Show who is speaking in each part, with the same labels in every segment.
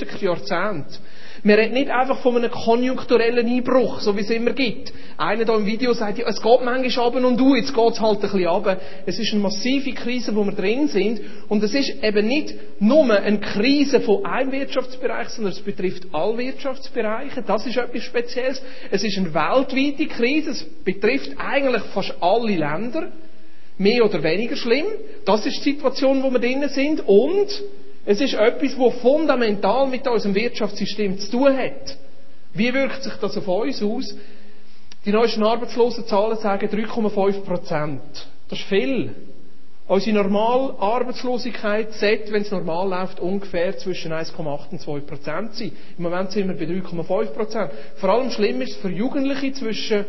Speaker 1: letzten Jahrzehnten. Wir reden nicht einfach von einem konjunkturellen Einbruch, so wie es immer gibt. Einer da im Video sagt, ja, es geht manchmal runter und du, jetzt geht es halt ein bisschen runter. Es ist eine massive Krise, wo wir drin sind. Und es ist eben nicht nur eine Krise von einem Wirtschaftsbereich, sondern es betrifft alle Wirtschaftsbereiche. Das ist etwas Spezielles. Es ist eine weltweite Krise. Es betrifft eigentlich fast alle Länder. Mehr oder weniger schlimm. Das ist die Situation, wo wir drinnen sind. Und es ist etwas, das fundamental mit unserem Wirtschaftssystem zu tun hat. Wie wirkt sich das auf uns aus? Die neuesten Arbeitslosenzahlen sagen 3,5 Prozent. Das ist viel. Unsere normale Arbeitslosigkeit sollte, wenn es normal läuft, ungefähr zwischen 1,8 und 2 Prozent sein. Im Moment sind wir bei 3,5 Prozent. Vor allem schlimm ist es für Jugendliche zwischen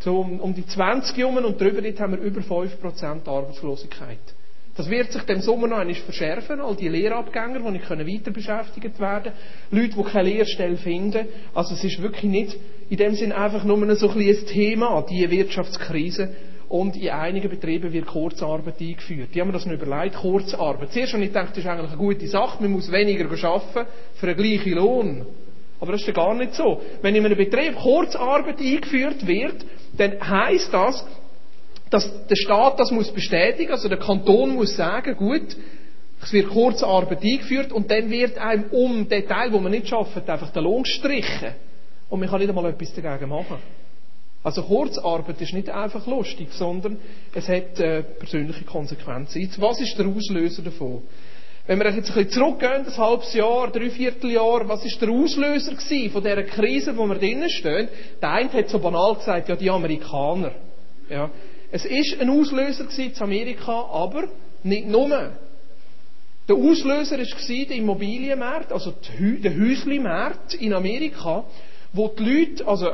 Speaker 1: so um, die 20 Jungen und darüber haben wir über 5 Prozent Arbeitslosigkeit. Das wird sich dem Sommer noch einmal verschärfen. All die Lehrabgänger, die nicht weiter beschäftigt werden können. Leute, die keine Lehrstelle finden. Also es ist wirklich nicht in dem Sinn einfach nur so ein, ein Thema, die Wirtschaftskrise. Und in einigen Betrieben wird Kurzarbeit eingeführt. Die haben mir das noch überlegt, Kurzarbeit. Zuerst habe ich gedacht, das ist eigentlich eine gute Sache. Man muss weniger arbeiten für einen gleichen Lohn. Aber das ist ja gar nicht so. Wenn in einem Betrieb Kurzarbeit eingeführt wird, dann heisst das, dass der Staat das muss bestätigen, also der Kanton muss sagen, gut, es wird Kurzarbeit eingeführt und dann wird einem um den Teil, wo man nicht schafft, einfach der Lohn gestrichen. Und man kann nicht einmal etwas dagegen machen. Also Kurzarbeit ist nicht einfach lustig, sondern es hat äh, persönliche Konsequenzen. Jetzt, was ist der Auslöser davon? Wenn wir jetzt ein bisschen zurückgehen, ein halbes Jahr, drei Vierteljahr, was ist der Auslöser gewesen von dieser Krise, wo wir drinnen stehen? Der eine hat so banal gesagt, ja, die Amerikaner. Ja. Es ist ein Auslöser in Amerika, aber nicht nur. Der Auslöser war der Immobilienmarkt, also der Häuslimarkt in Amerika, wo die Leute also,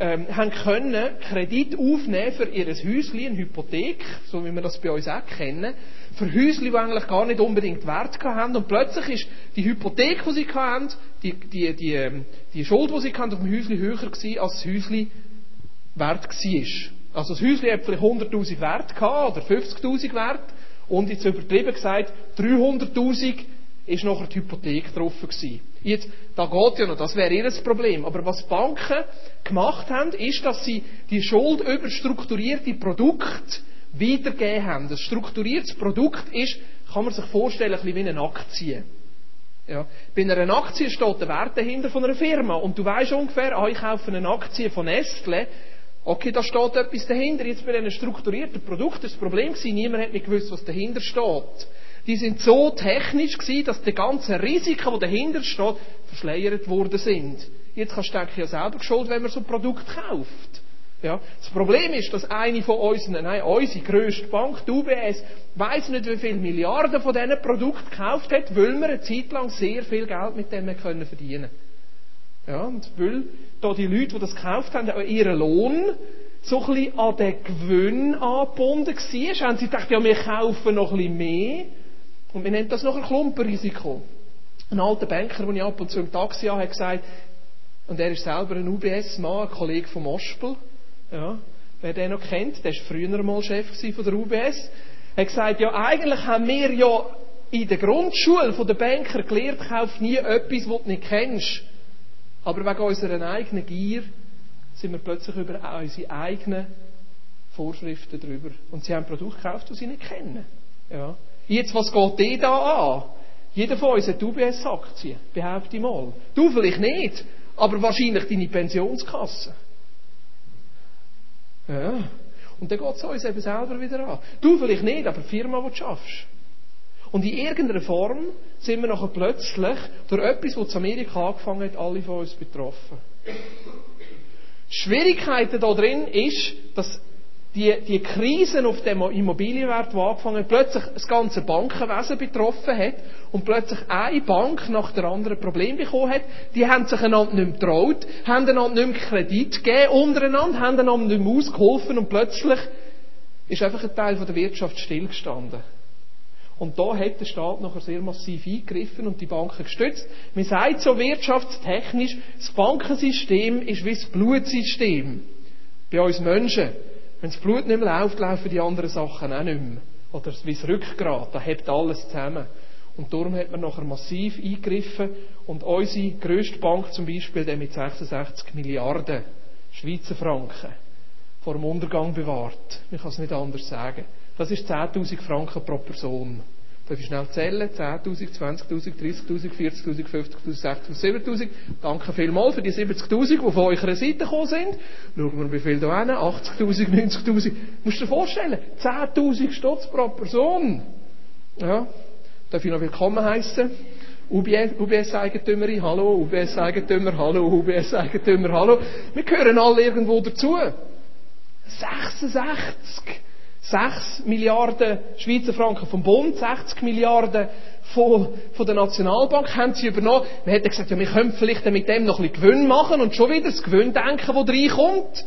Speaker 1: ähm, haben können Kredit aufnehmen für ihr Häuschen, eine Hypothek, so wie wir das bei uns auch kennen, für Häuschen, die eigentlich gar nicht unbedingt Wert haben. Und plötzlich ist die Hypothek, die sie hatten, die, die, die, ähm, die Schuld, die sie hatten, auf dem Häuschen höher gewesen, als das Häuschen wert war. Also das Häuschen hat vielleicht 100'000 Wert gehabt, oder 50'000 Wert. Und jetzt übertrieben gesagt, 300'000 ist nachher die Hypothek drauf gewesen. Jetzt, da geht ja noch, das wäre ihr Problem. Aber was Banken gemacht haben, ist, dass sie die Schuld über strukturierte Produkte weitergegeben haben. Das strukturiertes Produkt ist, kann man sich vorstellen, ein bisschen wie eine Aktie. Ja. Bei einer Aktie steht der Wert dahinter von einer Firma. Und du weißt ungefähr, ah, ich kaufe eine Aktie von Nestle, Okay, da steht etwas dahinter. Jetzt bei einem strukturierten Produkt das Problem war, niemand hat nicht gewusst, was dahinter steht. Die sind so technisch gewesen, dass die ganzen Risiken, die dahinter stehen, verschleiert worden sind. Jetzt kannst du denken, ja selber geschuld, wenn man so ein Produkt kauft. Ja. Das Problem ist, dass eine von unseren, nein, unsere grösste Bank, die UBS, weiss nicht, wie viele Milliarden von diesen Produkten gekauft hat, weil wir eine Zeit lang sehr viel Geld mit denen können verdienen Ja, und weil da die Leute, die das gekauft haben, ihren Lohn so ein bisschen an den Gewinn angebunden war, haben sie gedacht, ja, wir kaufen noch ein bisschen mehr. Und wir nennen das noch ein Klumpenrisiko. Ein alter Banker, den ich ab und zu im Taxi habe, hat gesagt, und er ist selber ein UBS-Mann, ein Kollege vom Ospel, ja, wer den noch kennt, der war früher mal Chef von der UBS, hat gesagt, ja, eigentlich haben wir ja in der Grundschule von den Banker gelernt, kauf nie etwas, was du nicht kennst. Aber wegen unserer eigenen Gier sind wir plötzlich über unsere eigenen Vorschriften drüber. Und sie haben Produkte gekauft, die sie nicht kennen. Ja. Jetzt, was geht dir da an? Jeder von uns hat UBS-Aktien, behaupte ich mal. Du vielleicht nicht, aber wahrscheinlich deine Pensionskasse. Ja. Und dann geht es uns eben selber wieder an. Du vielleicht nicht, aber die Firma, die du schaffst. Und in irgendeiner Form sind wir nachher plötzlich durch etwas, was in Amerika angefangen hat, alle von uns betroffen. Die Schwierigkeit da drin ist, dass die, die Krisen auf dem Immobilienwert, die angefangen hat, plötzlich das ganze Bankenwesen betroffen hat und plötzlich eine Bank nach der anderen Problem bekommen hat. Die haben sich einander nicht mehr getraut, haben einander nicht mehr Kredit gegeben untereinander, haben einander nicht mehr ausgeholfen und plötzlich ist einfach ein Teil der Wirtschaft stillgestanden. Und da hat der Staat nachher sehr massiv eingegriffen und die Banken gestützt. Man sagt so wirtschaftstechnisch, das Bankensystem ist wie das Blutsystem. Bei uns Menschen. Wenn das Blut nicht mehr läuft, laufen die anderen Sachen auch nicht mehr. Oder wie das Rückgrat, da hebt alles zusammen. Und darum hat man nachher massiv eingegriffen und unsere grösste Bank zum Beispiel, der mit 66 Milliarden Schweizer Franken vor dem Untergang bewahrt. Ich kann es nicht anders sagen. Das ist 10.000 Franken pro Person. Darf ich schnell zählen? 10.000, 20.000, 30.000, 40.000, 50.000, 60.000, 70.000. Danke vielmals für die 70.000, die von eurer Seite gekommen sind. Schauen wir, wie viel da hin. 80.000, 90.000. Musst du dir vorstellen? 10.000 Stutz pro Person. Ja. Darf ich noch willkommen heißen? UBS-Eigentümerin, hallo, UBS-Eigentümer, hallo, UBS-Eigentümer, hallo. Wir gehören alle irgendwo dazu. 66! 6 Milliarden Schweizer Franken vom Bund, 60 Milliarden von, von der Nationalbank haben sie übernommen. Man hätte gesagt, ja, wir können vielleicht mit dem noch ein bisschen Gewinn machen und schon wieder das Gewinndenken, das reinkommt.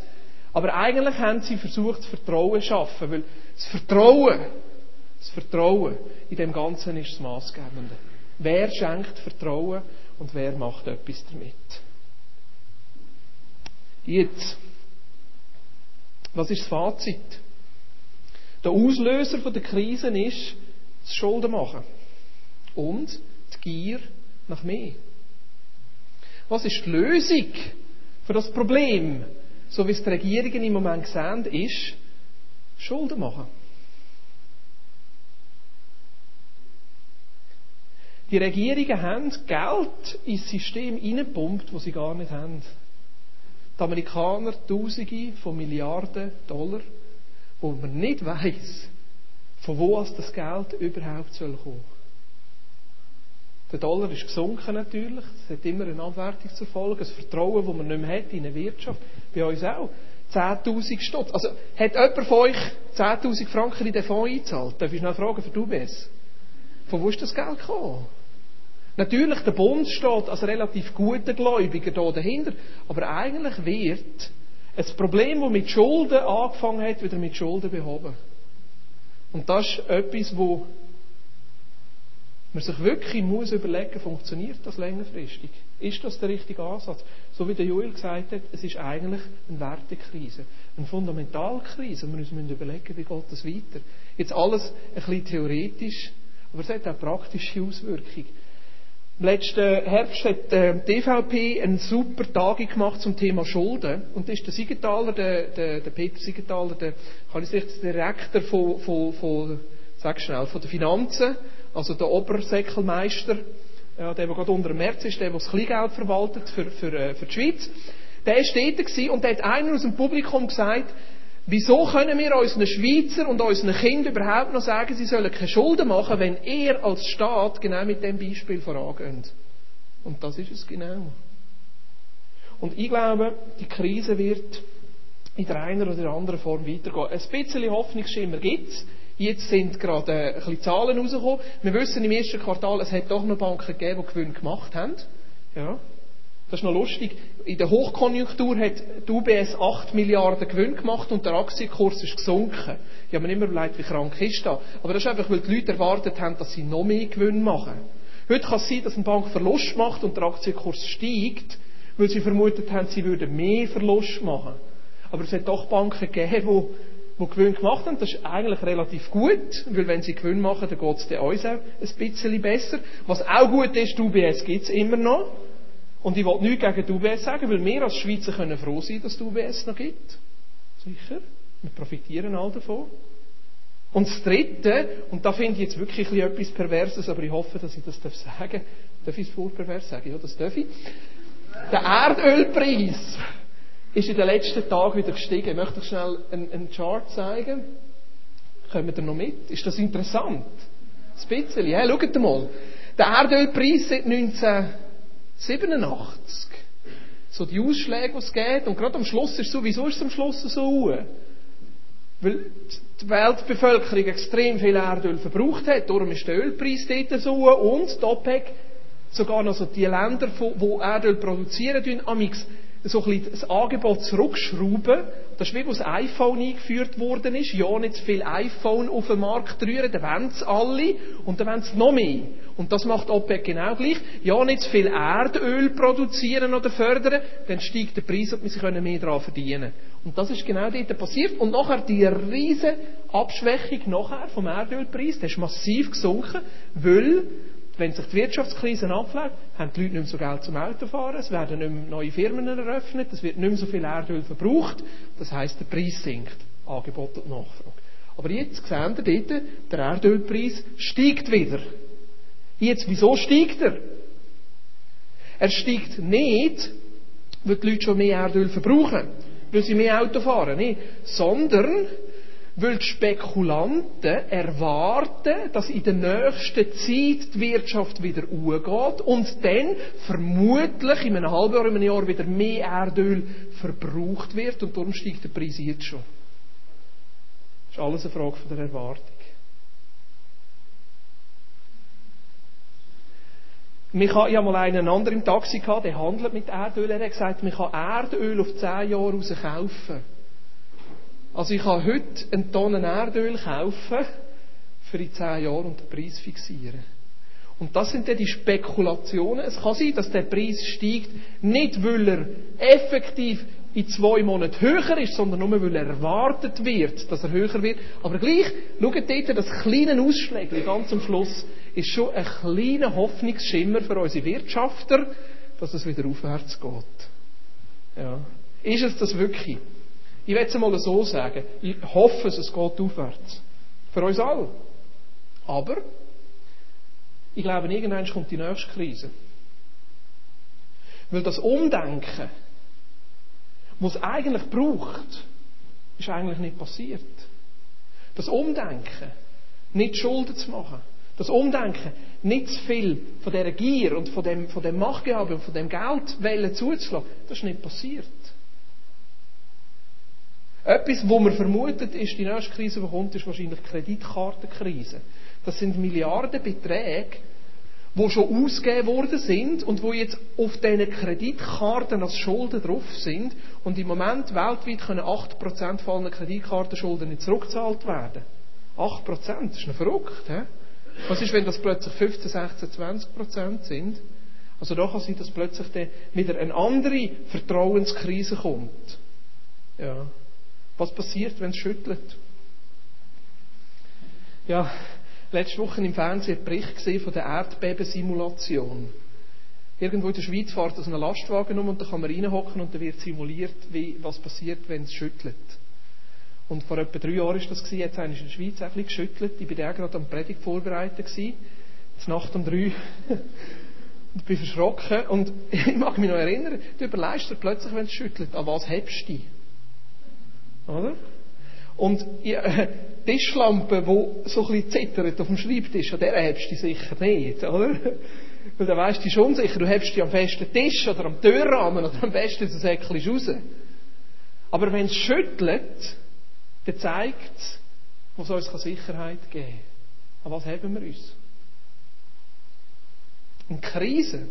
Speaker 1: Aber eigentlich haben sie versucht, das Vertrauen zu schaffen, weil das Vertrauen, das Vertrauen in dem Ganzen ist das Maßgebende. Wer schenkt Vertrauen und wer macht etwas damit? Jetzt, was ist das Fazit? Der Auslöser der Krise ist das Schulden machen und die Gier nach mehr. Was ist die Lösung für das Problem, so wie es die Regierungen im Moment sehen, ist Schulden machen. Die Regierungen haben Geld ins System hineingepumpt, das sie gar nicht haben. Die Amerikaner Tausende von Milliarden Dollar wo man nicht weiß, von wo aus das Geld überhaupt soll kommen. Der Dollar ist gesunken natürlich. Es hat immer eine Abwertung zur Folge. Das Vertrauen, das man nicht mehr hat in eine Wirtschaft. Bei uns auch. 10.000 Stutz. Also, hat jemand von euch 10.000 Franken in den Fonds eingezahlt? Darf ich noch fragen für du UBS? Von wo ist das Geld gekommen? Natürlich, der Bund steht als relativ guter Gläubiger da dahinter. Aber eigentlich wird ein Problem, das mit Schulden angefangen hat, wieder mit Schulden behoben. Und das ist etwas, wo man sich wirklich muss überlegen, funktioniert das längerfristig? Ist das der richtige Ansatz? So wie der Joel gesagt hat, es ist eigentlich eine Wertekrise, eine Fundamentalkrise. Und wir müssen überlegen, wie geht das weiter? Jetzt alles ein bisschen theoretisch, aber es hat auch praktische Auswirkungen. Letzten Herbst hat äh, die DVP eine super Tagung gemacht zum Thema Schulden. Und das ist der Siegenthaler, der, der, der Peter Siegenthaler, der, kann ich sagen, der Direktor von, von, von, sag schnell, von den Finanzen, also der Obersäckelmeister, ja, der, der gerade unter dem März ist, der, der das Kleingeld verwaltet für, für, äh, für die Schweiz. Der war dort und der hat einer aus dem Publikum gesagt, Wieso können wir unseren Schweizer und unseren Kindern überhaupt noch sagen, sie sollen keine Schulden machen, wenn ihr als Staat genau mit dem Beispiel vorangeht? Und das ist es genau. Und ich glaube, die Krise wird in der einen oder anderen Form weitergehen. Ein bisschen Hoffnungsschimmer gibt es. Jetzt sind gerade ein bisschen Zahlen rausgekommen. Wir wissen im ersten Quartal, es hat doch noch Banken gegeben, die Gewinn gemacht haben. Ja. Das ist noch lustig. In der Hochkonjunktur hat die UBS 8 Milliarden Gewinn gemacht und der Aktienkurs ist gesunken. Ich habe mir immer überlegt, wie krank ist das. Aber das ist einfach, weil die Leute erwartet haben, dass sie noch mehr Gewinn machen. Heute kann es sein, dass eine Bank Verlust macht und der Aktienkurs steigt, weil sie vermutet haben, sie würden mehr Verlust machen. Aber es hat doch Banken gegeben, die, die Gewinn gemacht haben. Das ist eigentlich relativ gut, weil wenn sie Gewinn machen, dann geht es uns auch ein bisschen besser. Was auch gut ist, die UBS gibt es immer noch. Und ich will nichts gegen die UBS sagen, weil wir als Schweizer können froh sein, dass es die UBS noch gibt. Sicher. Wir profitieren all davon. Und das Dritte, und da finde ich jetzt wirklich etwas Perverses, aber ich hoffe, dass ich das sagen darf. Darf ich es vorpervers sagen? Ja, das darf ich. Der Erdölpreis ist in den letzten Tagen wieder gestiegen. Ich möchte euch schnell einen, einen Chart zeigen. Kommen wir noch mit? Ist das interessant? Ein bisschen, ja? Schaut mal. Der Erdölpreis seit 19 87. So die Ausschläge, die es geht. Und gerade am Schluss ist so, wieso ist es am Schluss so? Weil die Weltbevölkerung extrem viel Erdöl verbraucht hat. Darum ist der Ölpreis dort so. Und die OPEC, sogar noch so die Länder, die Erdöl produzieren, amix so ein bisschen das Angebot zurückschrauben. Das ist wie, wo das iPhone eingeführt worden ist. Ja, nicht zu viel iPhone auf den Markt rühren, dann wollen es alle und dann wollen sie noch mehr. Und das macht OPEC genau gleich. Ja, nicht zu viel Erdöl produzieren oder fördern, dann steigt der Preis und wir können mehr daran verdienen. Und das ist genau dort passiert. Und nachher die riesige Abschwächung nachher vom Erdölpreis, der ist massiv gesunken, weil Wenn sich die Wirtschaftskrise abfällt, haben die Leute nicht mehr so Geld zum Autofahren, es werden nicht mehr neue Firmen eröffnet, es wird nicht mehr so viel Erdöl verbraucht. Das heißt, der Preis sinkt. Angebot und Nachfrage. Aber jetzt sehen wir dort, der Erdölpreis steigt wieder. Jetzt, wieso steigt er? Er steigt nicht, weil die Leute schon mehr Erdöl verbrauchen, weil sie mehr Auto fahren, nicht, sondern weil die Spekulanten erwarten, dass in der nächsten Zeit die Wirtschaft wieder hochgeht und dann vermutlich in einem halben Jahr, in einem Jahr wieder mehr Erdöl verbraucht wird und darum steigt der Preis jetzt schon. Das ist alles eine Frage der Erwartung. Ich habe mal einen anderen im Taxi gehabt, der handelt mit Erdöl. Er hat gesagt, man kann Erdöl auf 10 Jahre raus kaufen. Also ich kann heute eine Tonne Erdöl kaufen, für die 10 Jahre und den Preis fixieren. Und das sind dann die Spekulationen. Es kann sein, dass der Preis steigt, nicht weil er effektiv in zwei Monaten höher ist, sondern nur weil erwartet wird, dass er höher wird. Aber gleich, schaut dort, das kleine Ausschläge ganz am Schluss ist schon ein kleiner Hoffnungsschimmer für unsere Wirtschafter, dass es wieder aufwärts geht. Ja. Ist es das wirklich? Ich will es mal so sagen. Ich hoffe, es geht aufwärts. Für uns alle. Aber, ich glaube, irgendwann kommt die nächste Krise. Weil das Umdenken, was es eigentlich braucht, ist eigentlich nicht passiert. Das Umdenken, nicht Schulden zu machen. Das Umdenken, nicht zu viel von dieser Gier und von dem, von dem Machtgehabe und von dem Geld zuzulassen, das ist nicht passiert. Etwas, wo man vermutet, ist, die nächste Krise, die kommt, ist wahrscheinlich die Kreditkartenkrise. Das sind Milliardenbeträge, die schon ausgegeben worden sind und wo jetzt auf diesen Kreditkarten als Schulden drauf sind und im Moment weltweit können 8% von allen Kreditkartenschulden nicht zurückgezahlt werden. 8%, das ist noch verrückt. He? Was ist, wenn das plötzlich 15, 16, 20% sind? Also da kann sein, dass plötzlich dann wieder eine andere Vertrauenskrise kommt. Ja. Was passiert, wenn es schüttelt? Ja, letzte Woche im Fernsehen einen Bericht gesehen von der Erdbebensimulation. Irgendwo in der Schweiz fährt das ein Lastwagen um und da kann man reinhocken und da wird simuliert, wie, was passiert, wenn es schüttelt. Und vor etwa drei Jahren war das gewesen, jetzt in der Schweiz ein bisschen geschüttelt. Ich war da gerade am Predigt vorbereitet gewesen. Nacht um drei. und bin verschrocken. Und ich mag mich noch erinnern, du überlegst dir plötzlich, wenn es schüttelt, an was hebst du? Oder? Und äh, Tischlampe, die so ein bisschen zittert auf dem Schreibtisch, an der hebst du sicher nicht, oder? Weil dann weisst du schon unsicher, du hebst dich am festen Tisch oder am Türrahmen oder am besten so Säckchen raus. Aber wenn es schüttelt, dann zeigt es, was uns Sicherheit geben kann. An was haben wir uns? In Krise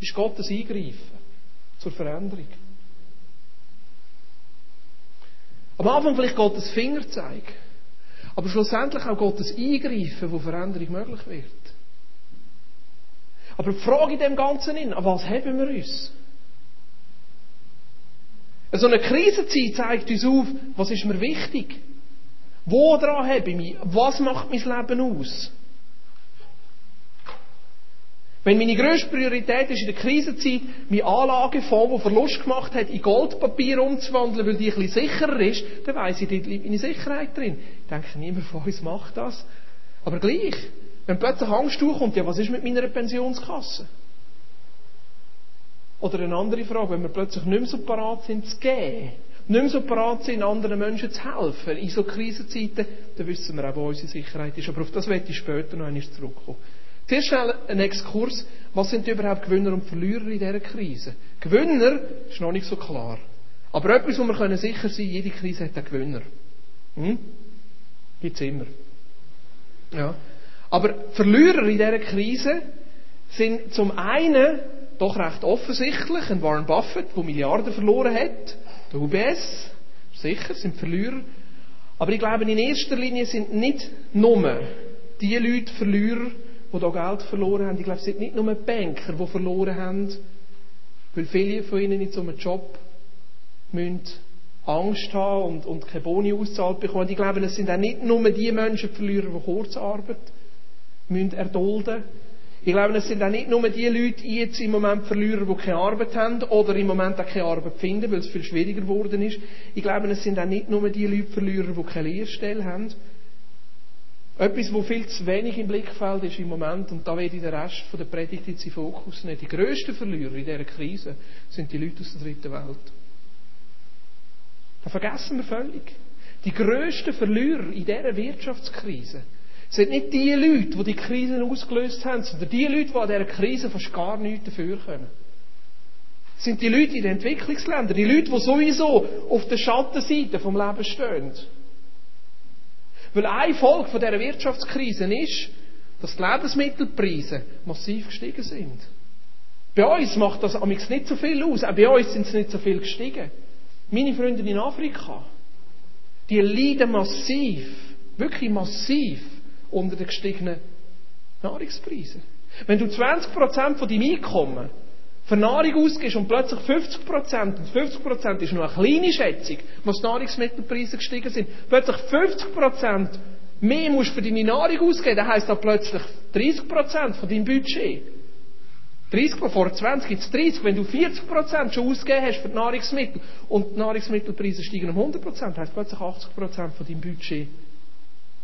Speaker 1: ist Gottes Eingreifen zur Veränderung. Am Anfang vielleicht Gottes Fingerzeig, aber schlussendlich auch Gottes Eingreifen, wo Veränderung möglich wird. Aber die Frage in dem Ganzen ist, an was haben wir uns? So eine Krisenzeit zeigt uns auf, was ist mir wichtig? Woran habe ich mich? Was macht mein Leben aus? Wenn meine grösste Priorität ist, in der Krisenzeit mein Anlagefonds, der Verlust gemacht hat, in Goldpapier umzuwandeln, weil die ein bisschen sicherer ist, dann weiss ich, dort liegt meine Sicherheit drin. Ich denke, niemand von uns macht das. Aber gleich, wenn plötzlich Angst kommt, ja, was ist mit meiner Pensionskasse? Oder eine andere Frage, wenn wir plötzlich nicht mehr so parat sind zu geben, nicht mehr so parat sind, anderen Menschen zu helfen, in so Krisenzeiten, dann wissen wir auch, wo unsere Sicherheit ist. Aber auf das werde ich später noch einmal zurückkommen. Zuerst schnell ein Exkurs. Was sind überhaupt Gewinner und Verlierer in dieser Krise? Gewinner ist noch nicht so klar. Aber etwas, wo wir können sicher sein jede Krise hat einen Gewinner. Hm? Gibt es immer. Ja. Aber Verlierer in dieser Krise sind zum einen doch recht offensichtlich ein Warren Buffett, der Milliarden verloren hat. Der UBS, sicher, sind Verlierer. Aber ich glaube, in erster Linie sind nicht nur die Leute Verlierer, die hier Geld verloren haben. Ich glaube, es sind nicht nur Banker, die verloren haben, weil viele von ihnen in so einem Job Angst haben und, und keine Boni auszahlt bekommen. Ich glaube, es sind auch nicht nur die Menschen Verlierer, die Kurzarbeit müssen erdulden Ich glaube, es sind auch nicht nur die Leute jetzt im Moment Verlierer, die keine Arbeit haben oder im Moment auch keine Arbeit finden, weil es viel schwieriger geworden ist. Ich glaube, es sind auch nicht nur die Leute Verlierer, die keine Lehrstelle haben. Etwas, wo viel zu wenig im Blickfeld ist im Moment, und da werde ich den Rest der Predigt jetzt in Fokus nehmen. Die grössten Verlierer in dieser Krise sind die Leute aus der dritten Welt. Das vergessen wir völlig. Die grössten Verlierer in dieser Wirtschaftskrise sind nicht die Leute, die die Krisen ausgelöst haben, sondern die Leute, die an dieser Krise fast gar nichts dafür können. Das sind die Leute in den Entwicklungsländern, die Leute, die sowieso auf der Schattenseite vom Leben stehen. Weil eine Folge von dieser Wirtschaftskrise ist, dass die Lebensmittelpreise massiv gestiegen sind. Bei uns macht das amigs nicht so viel aus. Auch bei uns sind sie nicht so viel gestiegen. Meine Freunde in Afrika, die leiden massiv, wirklich massiv unter den gestiegenen Nahrungspreisen. Wenn du 20% von deinem Einkommen für Nahrung ausgibst und plötzlich 50% und 50% ist nur eine kleine Schätzung, was die Nahrungsmittelpreise gestiegen sind, plötzlich 50% mehr musst du für deine Nahrung ausgeben, dann heisst das plötzlich 30% von deinem Budget. 30%, vor 20 gibt es 30. Wenn du 40% schon ausgegeben hast für die Nahrungsmittel und die Nahrungsmittelpreise steigen um 100%, heisst plötzlich 80% von deinem Budget.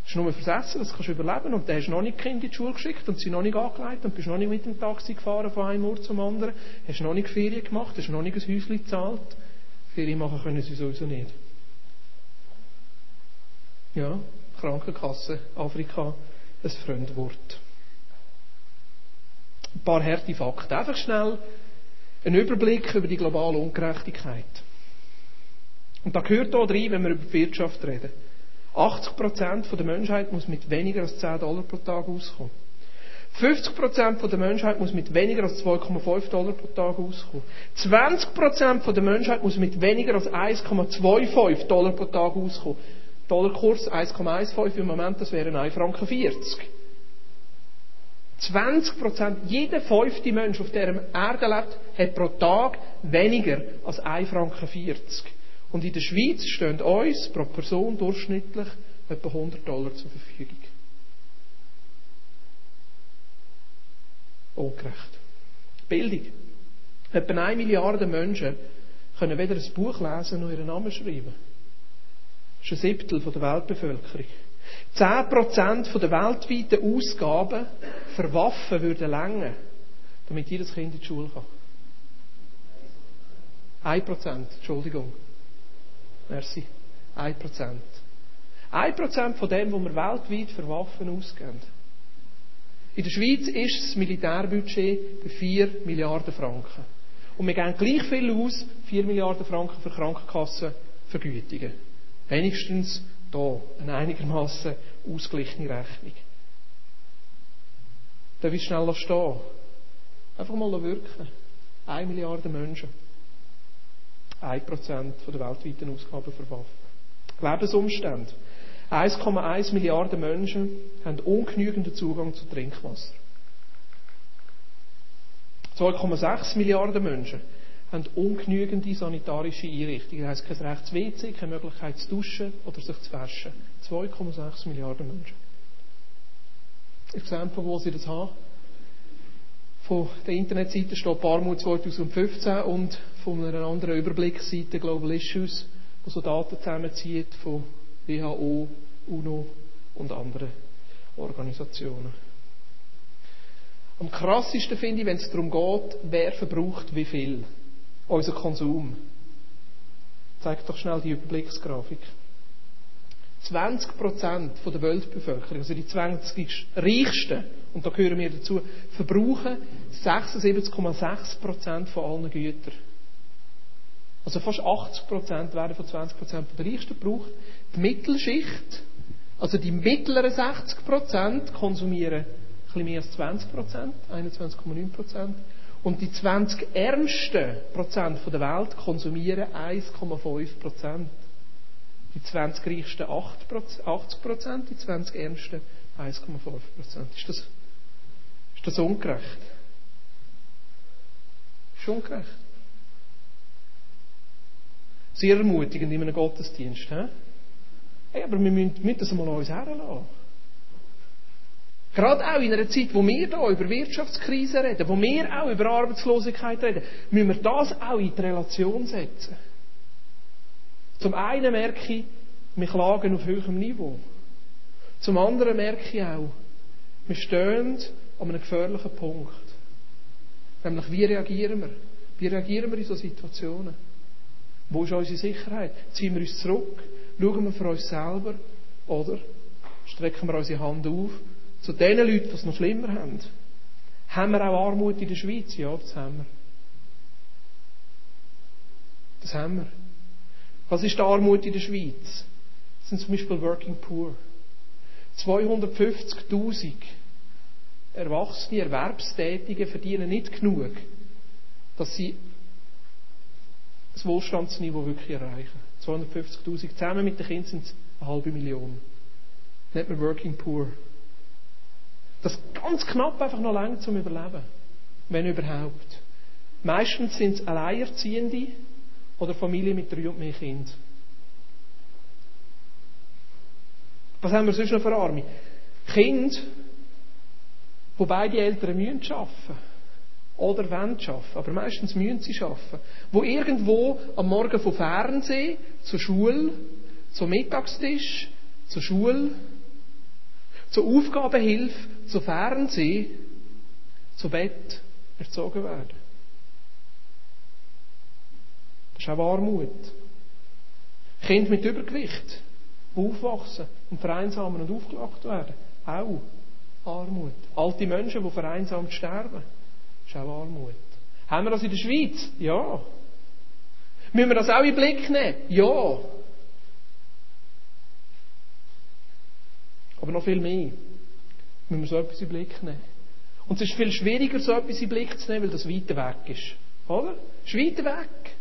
Speaker 1: Das ist nur fürs Essen, das kannst du überleben. Und dann hast du noch nicht die Kinder in die Schule geschickt und sie noch nicht angelegt und bist noch nicht mit dem Taxi gefahren von einem Ort zum anderen. Hast noch nicht Ferien gemacht, hast noch nicht ein Häuschen gezahlt. Ferien machen können sie sowieso nicht. Ja, Krankenkasse, Afrika, ein Fremdwort. Ein paar harte Fakten. Einfach schnell ein Überblick über die globale Ungerechtigkeit. Und da gehört auch rein, wenn wir über die Wirtschaft reden. 80% der Menschheit muss mit weniger als 10 Dollar pro Tag auskommen. 50% der Menschheit muss mit weniger als 2,5 Dollar pro Tag auskommen. 20% der Menschheit muss mit weniger als 1,25 Dollar pro Tag auskommen. Dollarkurs 1,15 im Moment, das wären 1,40 Franken. 20% jeder fünfte Mensch auf dieser Erde lebt, hat pro Tag weniger als 1,40 Franken. Und in der Schweiz stehen uns pro Person durchschnittlich etwa 100 Dollar zur Verfügung. Ungerecht. Bildung. Etwa 1 Milliarde Menschen können weder ein Buch lesen noch ihren Namen schreiben. Das ist ein Siebtel der Weltbevölkerung. 10% der weltweiten Ausgaben für Waffen würden länger, damit jedes Kind in die Schule kann. 1%, Entschuldigung. Merci. 1%. 1% von dem, was wir weltweit für Waffen ausgeben. In der Schweiz ist das Militärbudget bei 4 Milliarden Franken. Und wir geben gleich viel aus, 4 Milliarden Franken für Krankenkassenvergütungen. Wenigstens da eine einigermaßen ausgeglichene Rechnung. Darf ich schnell stehen? Einfach mal wirken. 1 Milliarde Menschen. 1% der weltweiten Ausgaben für Waffen. Lebensumstände. 1,1 Milliarden Menschen haben ungenügenden Zugang zu Trinkwasser. 2,6 Milliarden Menschen haben ungenügende sanitarische Einrichtungen. Das heisst, kein rechtes WC, keine Möglichkeit zu duschen oder sich zu waschen. 2,6 Milliarden Menschen. Ich sehe, von wo sie das haben. Von der Internetseite steht Armut 2015 und von einer anderen Überblicksseite Global Issues, die so Daten zusammenzieht von WHO, UNO und anderen Organisationen. Am krassesten finde ich, wenn es darum geht, wer verbraucht wie viel. Unser Konsum. Zeigt doch schnell die Überblicksgrafik. 20% der Weltbevölkerung, also die 20 reichsten, und da gehören wir dazu, verbrauchen 76,6% von allen Gütern. Also fast 80% werden von 20% der Reichsten gebraucht. Die Mittelschicht, also die mittleren 60% konsumieren ein bisschen mehr als 20%, 21,9%. Und die 20 ärmsten Prozent der Welt konsumieren 1,5 Prozent. Die 20 reichsten 80 Prozent, die 20 ärmsten 1,5 Prozent. Ist das, ist das ungerecht? Ist ungerecht. Sehr ermutigend in einem Gottesdienst. He? Hey, aber wir müssen, müssen das mal uns herlassen. Gerade auch in einer Zeit, wo wir hier über Wirtschaftskrise reden, wo wir auch über Arbeitslosigkeit reden, müssen wir das auch in die Relation setzen. Zum einen merke ich, wir klagen auf höherem Niveau. Zum anderen merke ich auch, wir stehen an einem gefährlichen Punkt. Nämlich, wie reagieren wir? Wie reagieren wir in solchen Situationen? Wo ist unsere Sicherheit? Ziehen wir uns zurück? Schauen wir für uns selber? Oder strecken wir unsere Hand auf zu den Leuten, die es noch schlimmer haben? Haben wir auch Armut in der Schweiz? Ja, das haben wir. Das haben wir. Was ist die Armut in der Schweiz? Das sind zum Beispiel Working Poor. 250.000 erwachsene Erwerbstätige verdienen nicht genug, dass sie das Wohlstandsniveau wirklich erreichen. 250.000. Zusammen mit den Kindern sind es eine halbe Million. Nennt man Working Poor. Das ganz knapp einfach noch lange zum Überleben. Wenn überhaupt. Meistens sind es Alleinerziehende oder Familien mit drei und mehr Kindern. Was haben wir sonst noch für Arme? Kinder, wo beide Eltern müssen arbeiten oder wollen arbeiten, aber meistens müssen sie arbeiten, wo irgendwo am Morgen vom Fernsehen zur Schule, zum Mittagstisch, zur Schule, zur Aufgabenhilfe, zum Fernsehen, zu Bett erzogen werden. Das ist auch Armut. Kinder mit Übergewicht, die aufwachsen und vereinsamen und aufgelacht werden. Auch Armut. Alte Menschen, die vereinsamt sterben. ist auch Armut. Haben wir das in der Schweiz? Ja. Müssen wir das auch in den Blick nehmen? Ja. Aber noch viel mehr. Müssen wir so etwas in den Blick nehmen. Und es ist viel schwieriger, so etwas in den Blick zu nehmen, weil das weiter weg ist. Oder? Ist weiter weg.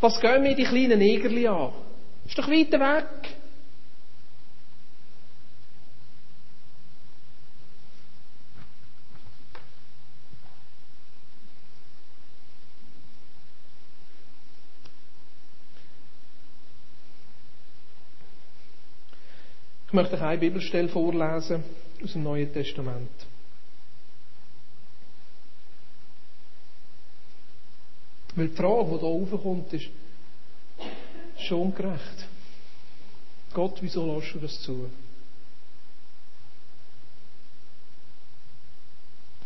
Speaker 1: Was gehen wir die kleinen Negerli an? Ist doch weiter weg. Ich möchte euch eine Bibelstelle vorlesen aus dem Neuen Testament. Weil die Frage, die hier aufkommt, ist schon ungerecht. Gott, wieso lässt du das zu?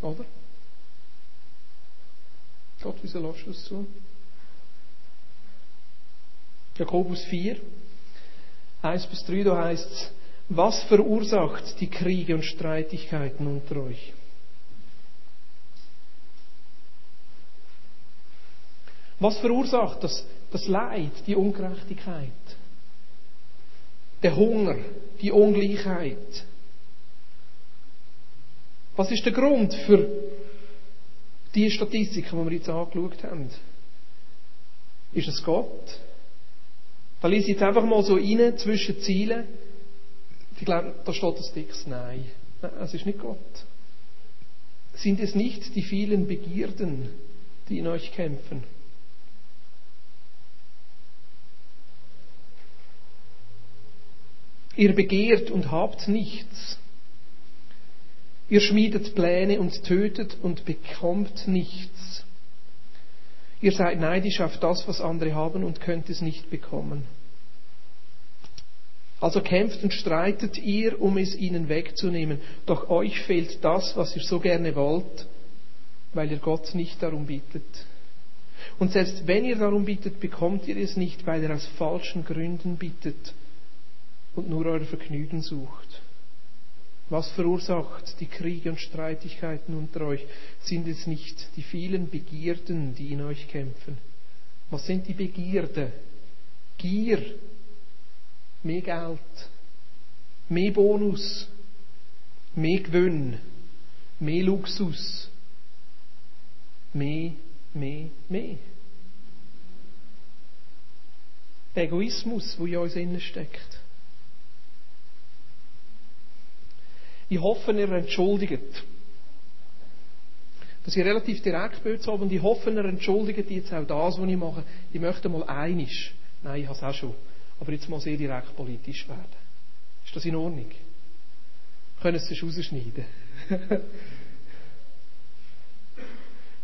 Speaker 1: Oder? Gott, wieso lässt du das zu? Jakobus 4, 1 bis 3, da heißt es, was verursacht die Kriege und Streitigkeiten unter euch? Was verursacht das, das Leid, die Ungerechtigkeit, der Hunger, die Ungleichheit? Was ist der Grund für die Statistiken, die wir jetzt angeschaut haben? Ist es Gott? Da lese ich jetzt einfach mal so rein zwischen Zielen. Ich glaube, da steht das dickes Nein. Es ist nicht Gott. Sind es nicht die vielen Begierden, die in euch kämpfen? Ihr begehrt und habt nichts. Ihr schmiedet Pläne und tötet und bekommt nichts. Ihr seid neidisch auf das, was andere haben und könnt es nicht bekommen. Also kämpft und streitet ihr, um es ihnen wegzunehmen. Doch euch fehlt das, was ihr so gerne wollt, weil ihr Gott nicht darum bittet. Und selbst wenn ihr darum bittet, bekommt ihr es nicht, weil ihr aus falschen Gründen bittet und nur euer Vergnügen sucht. Was verursacht die Kriege und Streitigkeiten unter euch? Sind es nicht die vielen Begierden, die in euch kämpfen? Was sind die Begierde? Gier, mehr Geld, mehr Bonus, mehr Gewinn, mehr Luxus, mehr, mehr, mehr. Der Egoismus, der in uns innen steckt. Ich hoffe, ihr entschuldigt, dass ich relativ direkt bin und ich hoffe, ihr entschuldigt jetzt auch das, was ich mache. Ich möchte mal einisch, nein, ich habe es auch schon, aber jetzt mal sehr direkt politisch werden. Ist das in Ordnung? Können Sie es rausschneiden?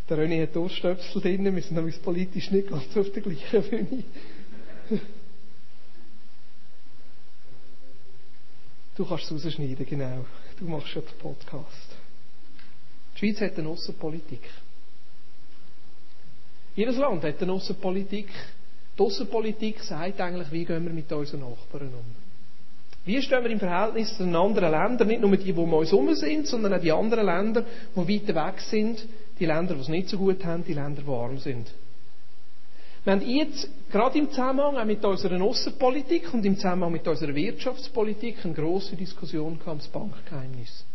Speaker 1: Der René hat Ohrstöpsel drin, wir sind nämlich politisch nicht ganz auf der gleichen Bühne. Du kannst es rausschneiden, genau. Du machst schon den Podcast. Die Schweiz hat eine Aussenpolitik. Jedes Land hat eine Aussenpolitik. Die Aussenpolitik sagt eigentlich, wie gehen wir mit unseren Nachbarn um. Wie stehen wir im Verhältnis zu den anderen Ländern, nicht nur die, die um uns herum sind, sondern auch die anderen Länder, die weiter weg sind, die Länder, die es nicht so gut haben, die Länder, die arm sind. Wir haben jetzt gerade im Zusammenhang auch mit unserer Außenpolitik und im Zusammenhang mit unserer Wirtschaftspolitik eine grosse Diskussion ums Bankgeheimnis.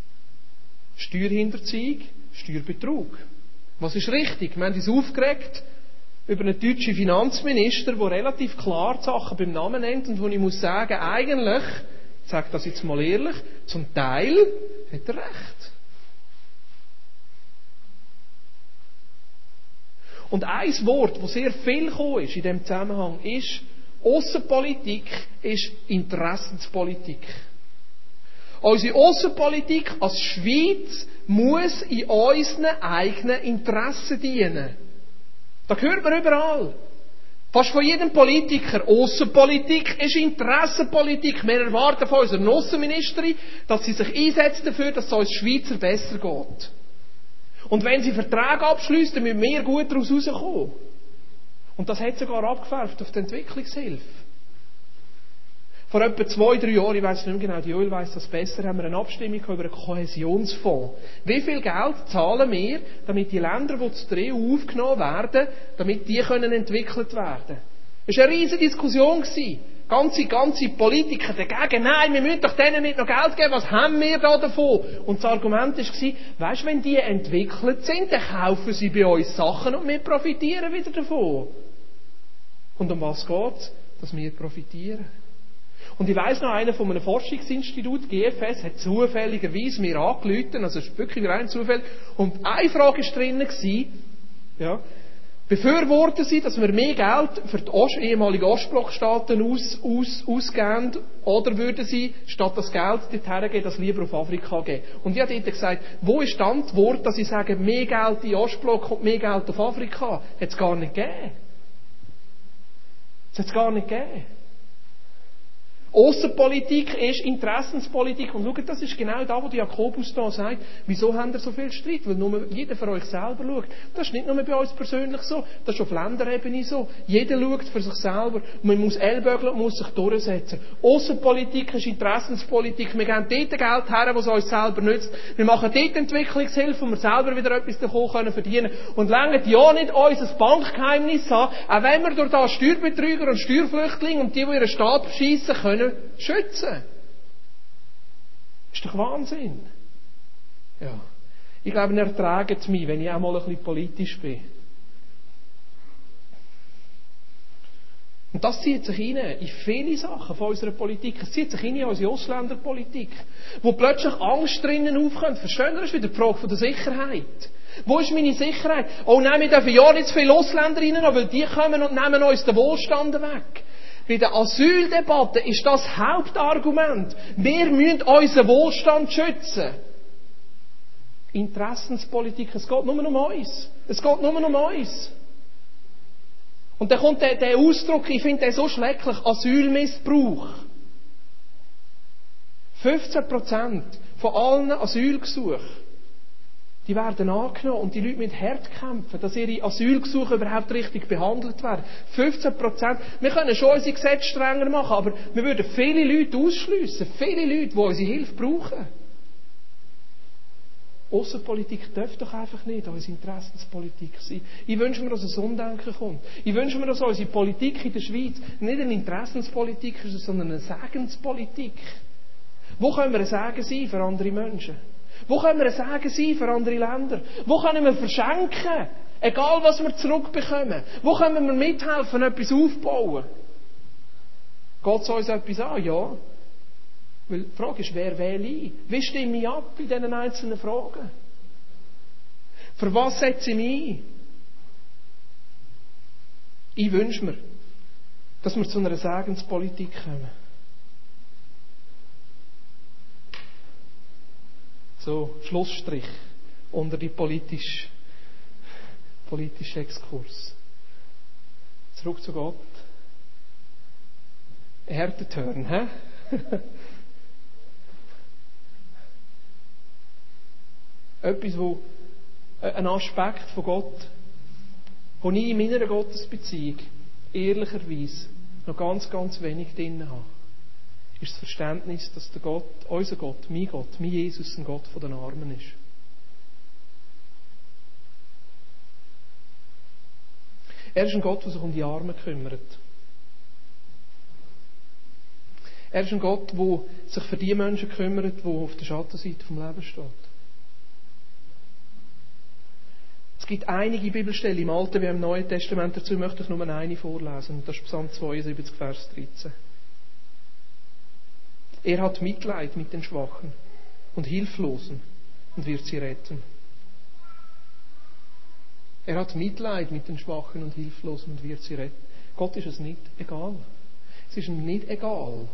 Speaker 1: Steuerhinterziehung, Steuerbetrug. Was ist richtig? Wir haben uns aufgeregt über einen deutschen Finanzminister, der relativ klar die Sachen beim Namen nennt und wo ich muss sagen, eigentlich, ich sage das jetzt mal ehrlich, zum Teil hat er recht. Und ein Wort, das sehr viel gekommen ist in diesem Zusammenhang, ist, Außenpolitik ist Interessenspolitik. Unsere Außenpolitik als Schweiz muss in unseren eigenen Interessen dienen. Das hört man überall. Fast von jedem Politiker. Außenpolitik ist Interessenpolitik. Wir erwarten von unserer Außenministerin, dass sie sich einsetzt dafür, dass es uns Schweizer besser geht. Und wenn sie Verträge abschließt, dann müssen wir gut daraus rauskommen. Und das hat sogar abgefärbt auf die Entwicklungshilfe. Vor etwa zwei, drei Jahren, ich weiß nicht mehr genau, die Öl weiss das besser, haben wir eine Abstimmung über einen Kohäsionsfonds. Wie viel Geld zahlen wir, damit die Länder, die zu der EU aufgenommen werden, damit die können entwickelt werden? Es war eine riesige Diskussion. Ganze, ganze Politiker dagegen, nein, wir müssen doch denen nicht noch Geld geben, was haben wir da davon? Und das Argument war, weisst, wenn die entwickelt sind, dann kaufen sie bei uns Sachen und wir profitieren wieder davon. Und um was geht's? Dass wir profitieren. Und ich weiss noch, einer von einem Forschungsinstitut, GFS, hat zufälligerweise mir angerufen, also ist wirklich rein Zufall, und eine Frage war drin, ja, Befürworten Sie, dass wir mehr Geld für die Ost ehemaligen Ostblockstaaten aus, aus, ausgeben? Oder würden Sie, statt das Geld dorthin geben, das lieber auf Afrika geben? Und ich habe dort gesagt, wo ist die Antwort, dass ich sage, mehr Geld in Ostblock und mehr Geld auf Afrika? Hat es gar nicht gegeben. Das hat es gar nicht gegeben. Außenpolitik ist Interessenspolitik. Und schaut, das ist genau da, wo Jakobus da sagt, wieso haben wir so viel Streit? Weil nur jeder für euch selber schaut. Das ist nicht nur bei uns persönlich so, das ist auf Länderebene so. Jeder schaut für sich selber. Man muss Ellbögeln und muss sich durchsetzen. Außenpolitik ist Interessenspolitik. Wir geben dort Geld her, was uns selber nützt. Wir machen dort Entwicklungshilfe, wo wir selber wieder etwas davon können verdienen Und länger ja nicht unser Bankgeheimnis an, auch wenn wir durch da Steuerbetrüger und Steuerflüchtlinge und die, die ihren Staat beschissen können, schützen. Ist doch Wahnsinn. Ja. Ich glaube, ihr ertragt mich, wenn ich auch mal ein bisschen politisch bin. Und das zieht sich hinein in viele Sachen von unserer Politik. Es zieht sich hinein in unsere Ausländerpolitik. Wo plötzlich Angst drinnen aufkommt. Verstehen ist wieder die Frage der Sicherheit. Wo ist meine Sicherheit? Oh nein, wir dürfen ja nicht zu viele rein, weil die kommen und nehmen uns den Wohlstand weg. Bei der Asyldebatte ist das Hauptargument. Wir müssen unseren Wohlstand schützen. Interessenspolitik, es geht nur um uns. Es geht nur um uns. Und dann kommt der, der Ausdruck, ich finde den so schrecklich, Asylmissbrauch. 15% von allen Asylgesuchen die werden angenommen und die Leute müssen hart kämpfen, dass ihre Asylgesuche überhaupt richtig behandelt werden. 15 Prozent. Wir können schon unsere Gesetze strenger machen, aber wir würden viele Leute ausschliessen. Viele Leute, die unsere Hilfe brauchen. Außenpolitik darf doch einfach nicht unsere Interessenspolitik sein. Ich wünsche mir, dass ein Umdenken kommt. Ich wünsche mir, dass unsere Politik in der Schweiz nicht eine Interessenspolitik ist, sondern eine Segenspolitik. Wo können wir ein Segen sein für andere Menschen? Wo können wir ein Segen sein für andere Länder? Wo können wir verschenken? Egal, was wir zurückbekommen. Wo können wir mithelfen, etwas aufbauen? Geht es uns etwas an? Ja. Weil die Frage ist, wer wähle ich? Wie stimme ich ab in diesen einzelnen Fragen? Für was setze ich mich ein? Ich wünsche mir, dass wir zu einer Segenspolitik kommen. So, Schlussstrich unter die politisch, politische Exkurs. Zurück zu Gott. Härtetörn, hä? Etwas, wo, äh, ein Aspekt von Gott, wo ich in meiner Gottesbeziehung ehrlicherweise noch ganz, ganz wenig drin habe, ist das Verständnis, dass der Gott, unser Gott, mein Gott, mein Jesus ein Gott von den Armen ist. Er ist ein Gott, der sich um die Armen kümmert. Er ist ein Gott, der sich für die Menschen kümmert, die auf der Schattenseite vom Leben stehen. Es gibt einige Bibelstellen im Alten wie im Neuen Testament, dazu möchte ich nur eine vorlesen. Das ist Psalm 72, Vers 13. Er hat Mitleid mit den Schwachen und Hilflosen und wird sie retten. Er hat Mitleid mit den Schwachen und Hilflosen und wird sie retten. Gott ist es nicht egal. Es ist ihm nicht egal.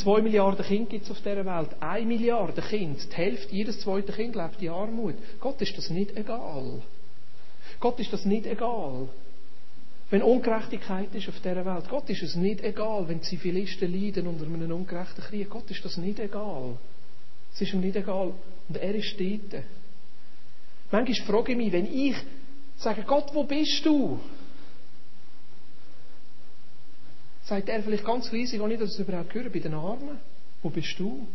Speaker 1: Zwei Milliarden Kinder gibt es auf dieser Welt. Eine Milliarde Kinder. Die Hälfte, jedes zweite Kind lebt in Armut. Gott ist das nicht egal. Gott ist das nicht egal. Wenn Ungerechtigkeit ist auf dieser Welt, Gott ist es nicht egal, wenn Zivilisten leiden unter einem ungerechten Krieg. Gott ist das nicht egal. Es ist ihm nicht egal. Und er ist dort. Manchmal frage ich mich, wenn ich sage, Gott, wo bist du? Sagt er vielleicht ganz auch nicht, dass ich es überhaupt höre, bei den Armen. Wo bist du?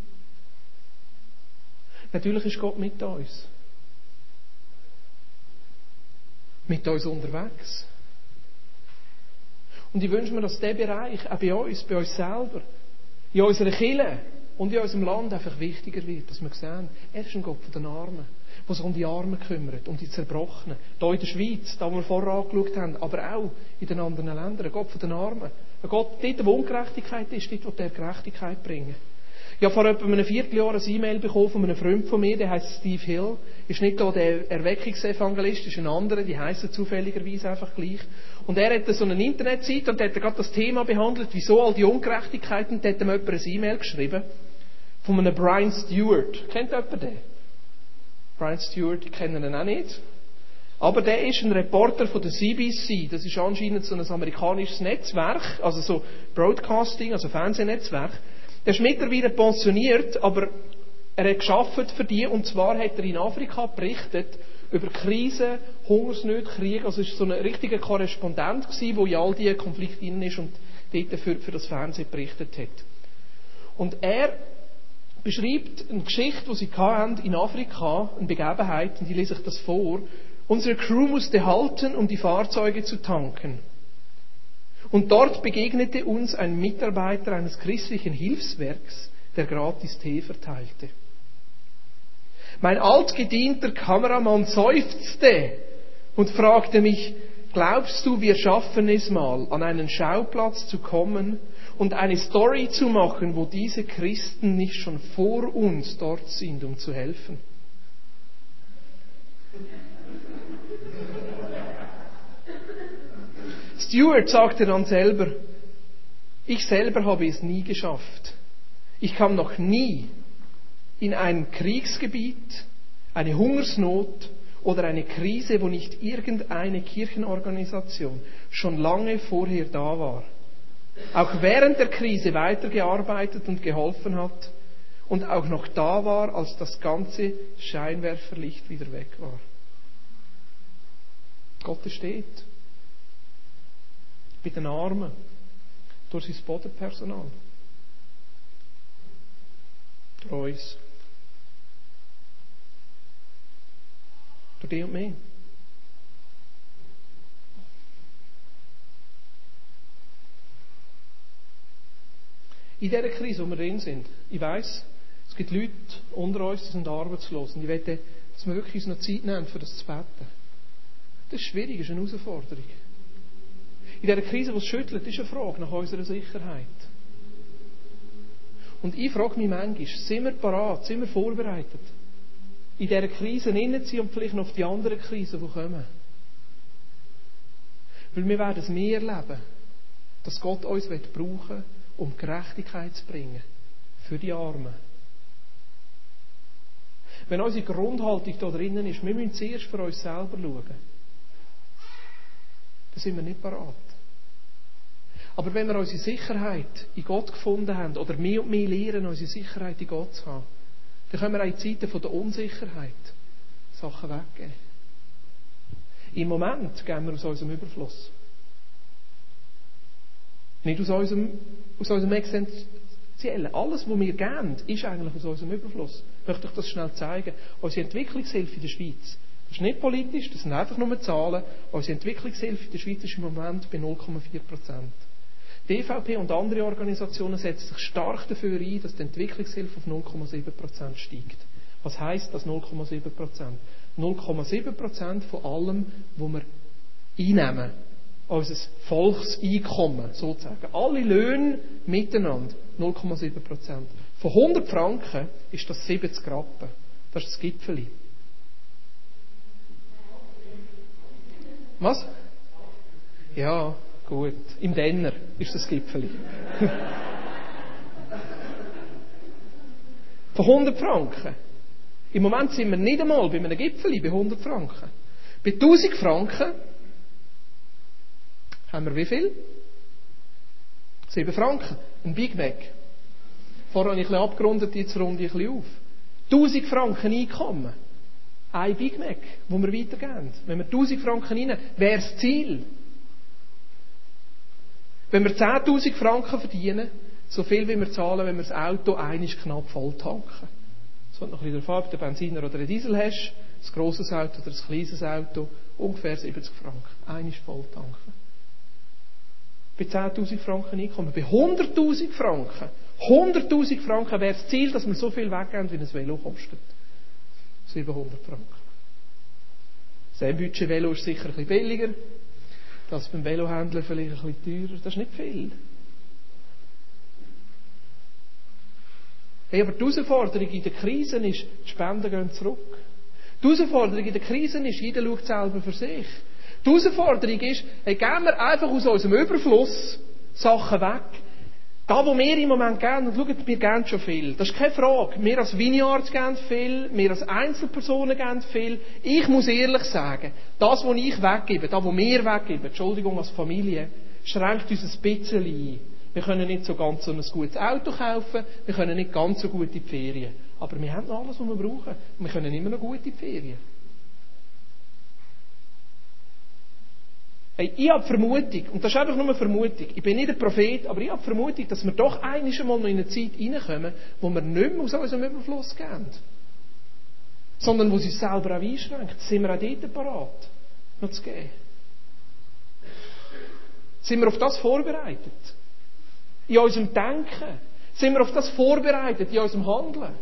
Speaker 1: Natürlich ist Gott mit uns. Mit uns unterwegs. Und ich wünsche mir, dass dieser Bereich auch bei uns, bei uns selber, in unserer Kirche und in unserem Land einfach wichtiger wird, dass wir sehen, er ist ein Gott von den Armen, der sich um die Armen kümmert, um die Zerbrochenen. Hier in der Schweiz, da wo wir vorher angeschaut haben, aber auch in den anderen Ländern, ein Gott von den Armen. Ein Gott, dort wo Ungerechtigkeit ist, dort will er Gerechtigkeit bringen. Ich habe vor etwa einem Vierteljahr ein E-Mail bekommen von einem Freund von mir, der heißt Steve Hill. Ist nicht da der Erweckungsevangelist, ist ein anderer, die heißen zufälligerweise einfach gleich. Und er hat so eine Internetseite und hat gerade das Thema behandelt, wieso all die Ungerechtigkeiten, und hat ihm jemand ein E-Mail geschrieben. Von einem Brian Stewart. Kennt jemand den? Brian Stewart, ich kenne ihn auch nicht. Aber der ist ein Reporter von der CBC. Das ist anscheinend so ein amerikanisches Netzwerk, also so Broadcasting, also Fernsehnetzwerk. Der ist mittlerweile pensioniert, aber er hat geschafft für die, und zwar hat er in Afrika berichtet über Krisen, Hungersnöte, Krieg. Also es war so ein richtiger Korrespondent gewesen, der in all diese Konflikte drin ist und dort für, für das Fernsehen berichtet hat. Und er beschreibt eine Geschichte, die sie hatten in Afrika, eine Begebenheit, und die lese ich das vor. Unsere Crew musste halten, um die Fahrzeuge zu tanken. Und dort begegnete uns ein Mitarbeiter eines christlichen Hilfswerks, der gratis Tee verteilte. Mein altgedienter Kameramann seufzte und fragte mich, glaubst du, wir schaffen es mal, an einen Schauplatz zu kommen und eine Story zu machen, wo diese Christen nicht schon vor uns dort sind, um zu helfen? Stuart sagte dann selber, ich selber habe es nie geschafft. Ich kam noch nie in ein Kriegsgebiet, eine Hungersnot oder eine Krise, wo nicht irgendeine Kirchenorganisation schon lange vorher da war, auch während der Krise weitergearbeitet und geholfen hat und auch noch da war, als das ganze Scheinwerferlicht wieder weg war. Gott steht bei den Armen, durch sein Bodenpersonal, durch uns, durch dich und mich. In dieser Krise, wo wir drin sind, ich weiss, es gibt Leute unter uns, die sind arbeitslos. Und ich möchte, dass wir wirklich uns noch Zeit nehmen, für das zu beten. Das ist schwierig, das ist eine Herausforderung. In dieser Krise, die es schüttelt, ist eine Frage nach unserer Sicherheit. Und ich frage mich manchmal, sind wir parat, sind wir vorbereitet, in dieser Krise hineinzuziehen und vielleicht noch auf die anderen Krisen, die kommen? Weil wir werden es mehr erleben, dass Gott uns brauchen will, um Gerechtigkeit zu bringen. Für die Armen. wenn unsere Grundhaltung da drinnen ist, wir müssen zuerst für uns selber schauen, dann sind wir nicht parat. Aber wenn wir unsere Sicherheit in Gott gefunden haben, oder mehr und mehr lernen, unsere Sicherheit in Gott zu haben, dann können wir auch in Zeiten der Unsicherheit Sachen weggeben. Im Moment gehen wir aus unserem Überfluss. Nicht aus unserem, aus unserem Existenziellen. Alles, was wir geben, ist eigentlich aus unserem Überfluss. Ich möchte euch das schnell zeigen. Unsere Entwicklungshilfe in der Schweiz, das ist nicht politisch, das sind einfach nur Zahlen. Unsere Entwicklungshilfe in der Schweiz ist im Moment bei 0,4 Prozent. Die EVP und andere Organisationen setzen sich stark dafür ein, dass die Entwicklungshilfe auf 0,7 Prozent steigt. Was heißt das 0,7 Prozent? 0,7 Prozent von allem, was wir einnehmen, unser Volkseinkommen sozusagen. Alle Löhne miteinander 0,7 Prozent. Von 100 Franken ist das 70 Rappen. Das ist das Gipfeli. Was? Ja, gut. Im Denner ist das Gipfeli. Von 100 Franken. Im Moment sind wir nicht einmal bei einem Gipfeli bei 100 Franken. Bei 1000 Franken haben wir wie viel? 7 Franken. Ein Big Mac. Vorher habe ich ein bisschen abgerundet, jetzt runde ich ein bisschen auf. 1000 Franken Einkommen. Ein Big Mac, wo wir weitergehen. Wenn wir 1000 Franken rein, wäre das Ziel. Wenn wir 10.000 Franken verdienen, so viel wie wir zahlen, wenn wir das Auto einisch knapp voll tanken. Es kommt noch ein bisschen darauf ob du einen Benziner oder einen Diesel hast, ein grosses Auto oder ein kleines Auto, ungefähr 70 Franken. Einisch voll tanken bei 10.000 Franken Einkommen. Bei 100.000 Franken, 100.000 Franken wäre das Ziel, dass wir so viel weggeben, wie ein Velo kostet. 700 Franken. Das Budget Velo ist sicher ein bisschen billiger. Das beim Velohändler vielleicht ein bisschen teurer. Das ist nicht viel. Hey, aber die Herausforderung in der Krise ist, die Spenden gehen zurück. Die Herausforderung in der Krise ist, jeder schaut selber für sich. Die Herausforderung ist, hey, geben wir einfach aus unserem Überfluss Sachen weg. Da, wo wir im Moment geben, und schaut, wir geben schon viel. Das ist keine Frage. Wir als Vineyards geben viel, wir als Einzelpersonen geben viel. Ich muss ehrlich sagen, das, was ich weggebe, das, was wir weggeben, Entschuldigung, als Familie, schränkt uns ein bisschen ein. Wir können nicht so ganz so ein gutes Auto kaufen, wir können nicht ganz so gut in die Ferien. Aber wir haben noch alles, was wir brauchen. Wir können immer noch gut in die Ferien. Hey, ich habe Vermutung, und das ist einfach nur eine Vermutung, ich bin nicht ein Prophet, aber ich habe Vermutung, dass wir doch einiges einmal noch in eine Zeit reinkommen, wo wir nicht mehr aus unserem Überfluss gehen. Sondern wo sie selber auch einschränkt. Sind wir auch dort parat, noch zu gehen? Sind wir auf das vorbereitet? In unserem Denken? Sind wir auf das vorbereitet in unserem Handeln?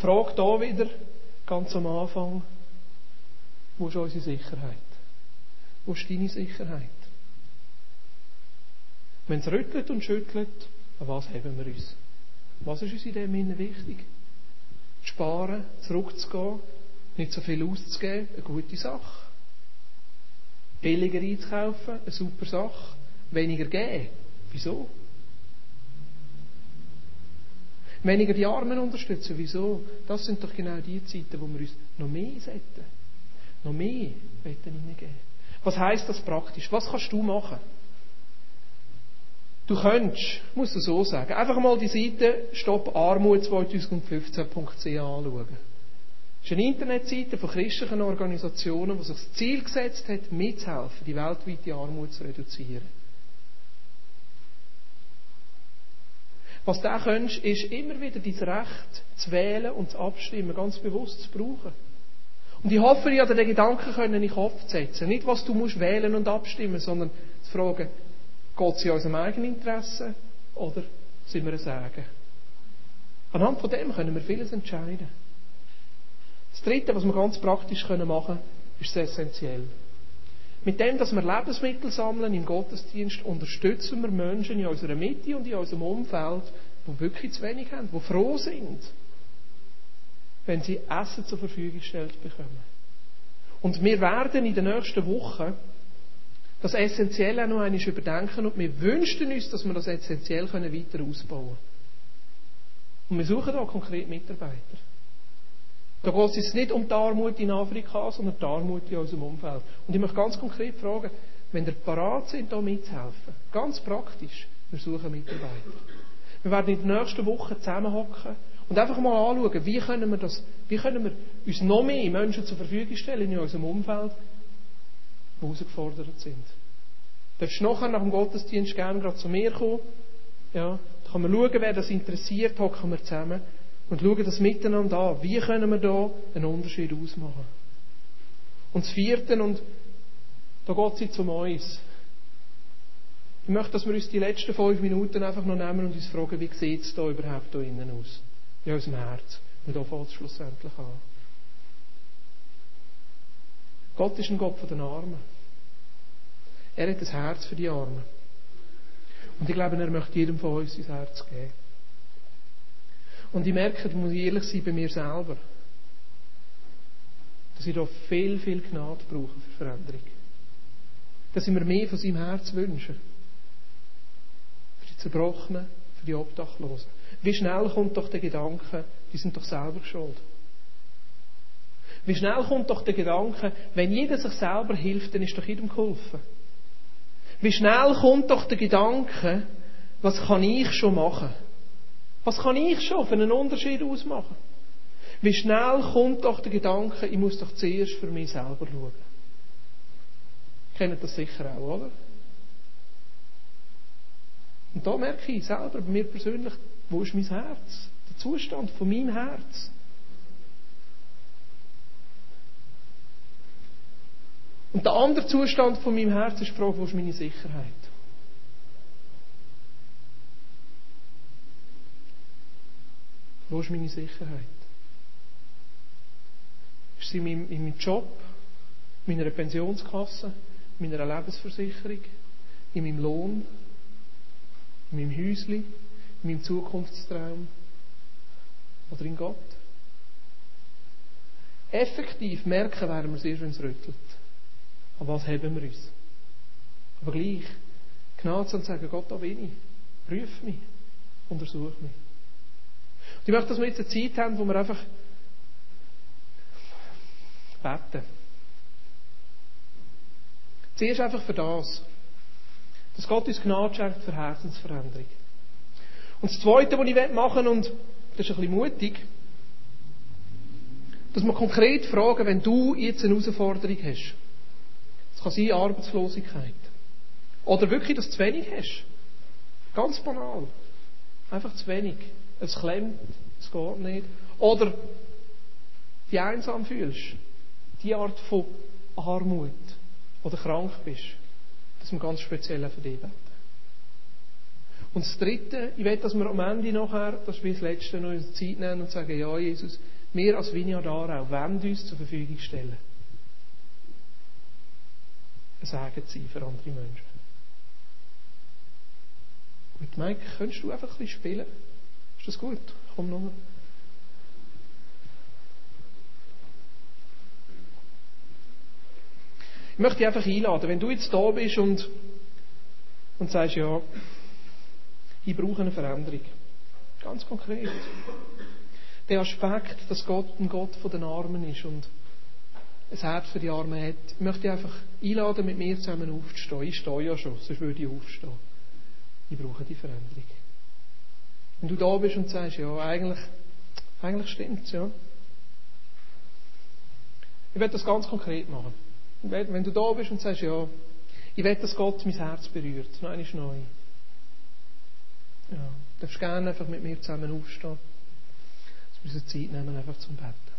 Speaker 1: Die Frage hier wieder, ganz am Anfang, wo ist unsere Sicherheit? Wo ist deine Sicherheit? Wenn es rüttelt und schüttelt, an was haben wir uns? Was ist uns in dem Sinne wichtig? Sparen, zurückzugehen, nicht so viel auszugeben, eine gute Sache. Billiger einzukaufen, eine super Sache. Weniger geben. Wieso? Weniger die Armen unterstützen. Wieso? Das sind doch genau die Zeiten, wo wir uns noch mehr sollten. Noch mehr hineingeben. Was heißt das praktisch? Was kannst du machen? Du könntest, musst du so sagen, einfach mal die Seite stopparmut2015.ch anschauen. Das ist eine Internetseite von christlichen Organisationen, die sich das Ziel gesetzt hat, mitzuhelfen, die weltweite Armut zu reduzieren. Was du auch kannst, ist immer wieder dein Recht zu wählen und zu abstimmen, ganz bewusst zu brauchen. Und ich hoffe, ich habe den Gedanken können in Kopf setzen. Nicht, was du musst wählen und abstimmen, sondern zu fragen, geht es in unserem eigenen Interesse oder sind wir ein Sagen? Anhand von dem können wir vieles entscheiden. Das Dritte, was wir ganz praktisch machen können, ist sehr essentiell. Mit dem, dass wir Lebensmittel sammeln im Gottesdienst, unterstützen wir Menschen in unserer Mitte und in unserem Umfeld, die wirklich zu wenig haben, die froh sind, wenn sie Essen zur Verfügung gestellt bekommen. Und wir werden in den nächsten Wochen das Essentielle auch noch einmal überdenken und wir wünschen uns, dass wir das Essentiell weiter ausbauen können. Und wir suchen da konkret Mitarbeiter. Da geht es jetzt nicht um die Armut in Afrika, sondern die Armut in unserem Umfeld. Und ich möchte ganz konkret fragen, wenn ihr parat sind, hier mitzuhelfen, ganz praktisch, wir suchen Mitarbeiter. Wir werden in den nächsten Wochen zusammenhocken und einfach mal anschauen, wie können wir das, wie können wir uns noch mehr Menschen zur Verfügung stellen in unserem Umfeld, die herausgefordert sind. Du darfst nachher nach dem Gottesdienst gerne gerade zu mir kommen. Ja, da kann man schauen, wer das interessiert, hocken wir zusammen und schauen das miteinander an. Wie können wir da einen Unterschied ausmachen? Und das vierte, und da geht es um uns. Ich möchte, dass wir uns die letzten fünf Minuten einfach noch nehmen und uns fragen, wie sieht es da überhaupt da innen aus? In unserem Herz. Und da fängt es schlussendlich an. Gott ist ein Gott von den Armen. Er hat ein Herz für die Armen. Und ich glaube, er möchte jedem von uns sein Herz geben. Und ich merke, ich muss ehrlich sein bei mir selber, dass ich da viel, viel Gnade brauche für Veränderung. Dass ich mir mehr von seinem Herz wünsche. Für die Zerbrochenen, für die Obdachlosen. Wie schnell kommt doch der Gedanke, die sind doch selber schuld. Wie schnell kommt doch der Gedanke, wenn jeder sich selber hilft, dann ist doch jedem geholfen. Wie schnell kommt doch der Gedanke, was kann ich schon machen? Was kann ich schon für einen Unterschied ausmachen? Wie schnell kommt doch der Gedanke, ich muss doch zuerst für mich selber schauen. Kennt das sicher auch, oder? Und da merke ich selber, bei mir persönlich, wo ist mein Herz? Der Zustand von meinem Herz. Und der andere Zustand von meinem Herz ist die Frage, wo ist meine Sicherheit? Wo ist meine Sicherheit? Ist sie in meinem, in meinem Job, in meiner Pensionskasse, in meiner Lebensversicherung, in meinem Lohn, in meinem Häusli, in meinem Zukunftstraum oder in Gott? Effektiv merken werden wir es erst, wenn es rüttelt. Aber was haben wir uns? Aber gleich, Gnade zu sagen, Gott, da bin ich. Prüf mich. Untersuch mich. Ich möchte, dass wir jetzt eine Zeit haben, wo wir einfach beten. Zuerst einfach für das. Dass Gott uns Gnade schenkt für Herzensveränderung. Und das Zweite, was ich machen will, und das ist ein bisschen mutig, dass wir konkret fragen, wenn du jetzt eine Herausforderung hast. Es kann sein Arbeitslosigkeit. Oder wirklich, dass du zu wenig hast. Ganz banal. Einfach zu wenig es klemmt, es geht nicht. Oder dich einsam fühlst. Die Art von Armut. Oder krank bist. Das ist ganz speziell für dich beten. Und das Dritte, ich will, dass wir am Ende nachher, das ist das Letzte, noch uns Zeit nehmen und sagen, ja Jesus, wir als Vineyard auch wollen uns zur Verfügung stellen. Ein Segen sein für andere Menschen. Und Mike, könntest du einfach ein bisschen spielen? Ist das gut? Komm nochmal. Ich möchte dich einfach einladen, wenn du jetzt da bist und, und sagst, ja, ich brauche eine Veränderung. Ganz konkret. Der Aspekt, dass Gott ein Gott von den Armen ist und ein Herz für die Armen hat, ich möchte dich einfach einladen, mit mir zusammen aufzustehen. Ich stehe ja schon, sonst würde ich aufstehen. Ich brauche die Veränderung. Wenn du da bist und sagst, ja, eigentlich, eigentlich stimmt's, ja. Ich werde das ganz konkret machen. Wenn du da bist und sagst, ja, ich will, dass Gott mein Herz berührt, noch einmal neu. Ja, darfst gerne einfach mit mir zusammen aufstehen. Dass wir uns Zeit nehmen, einfach zum Betten.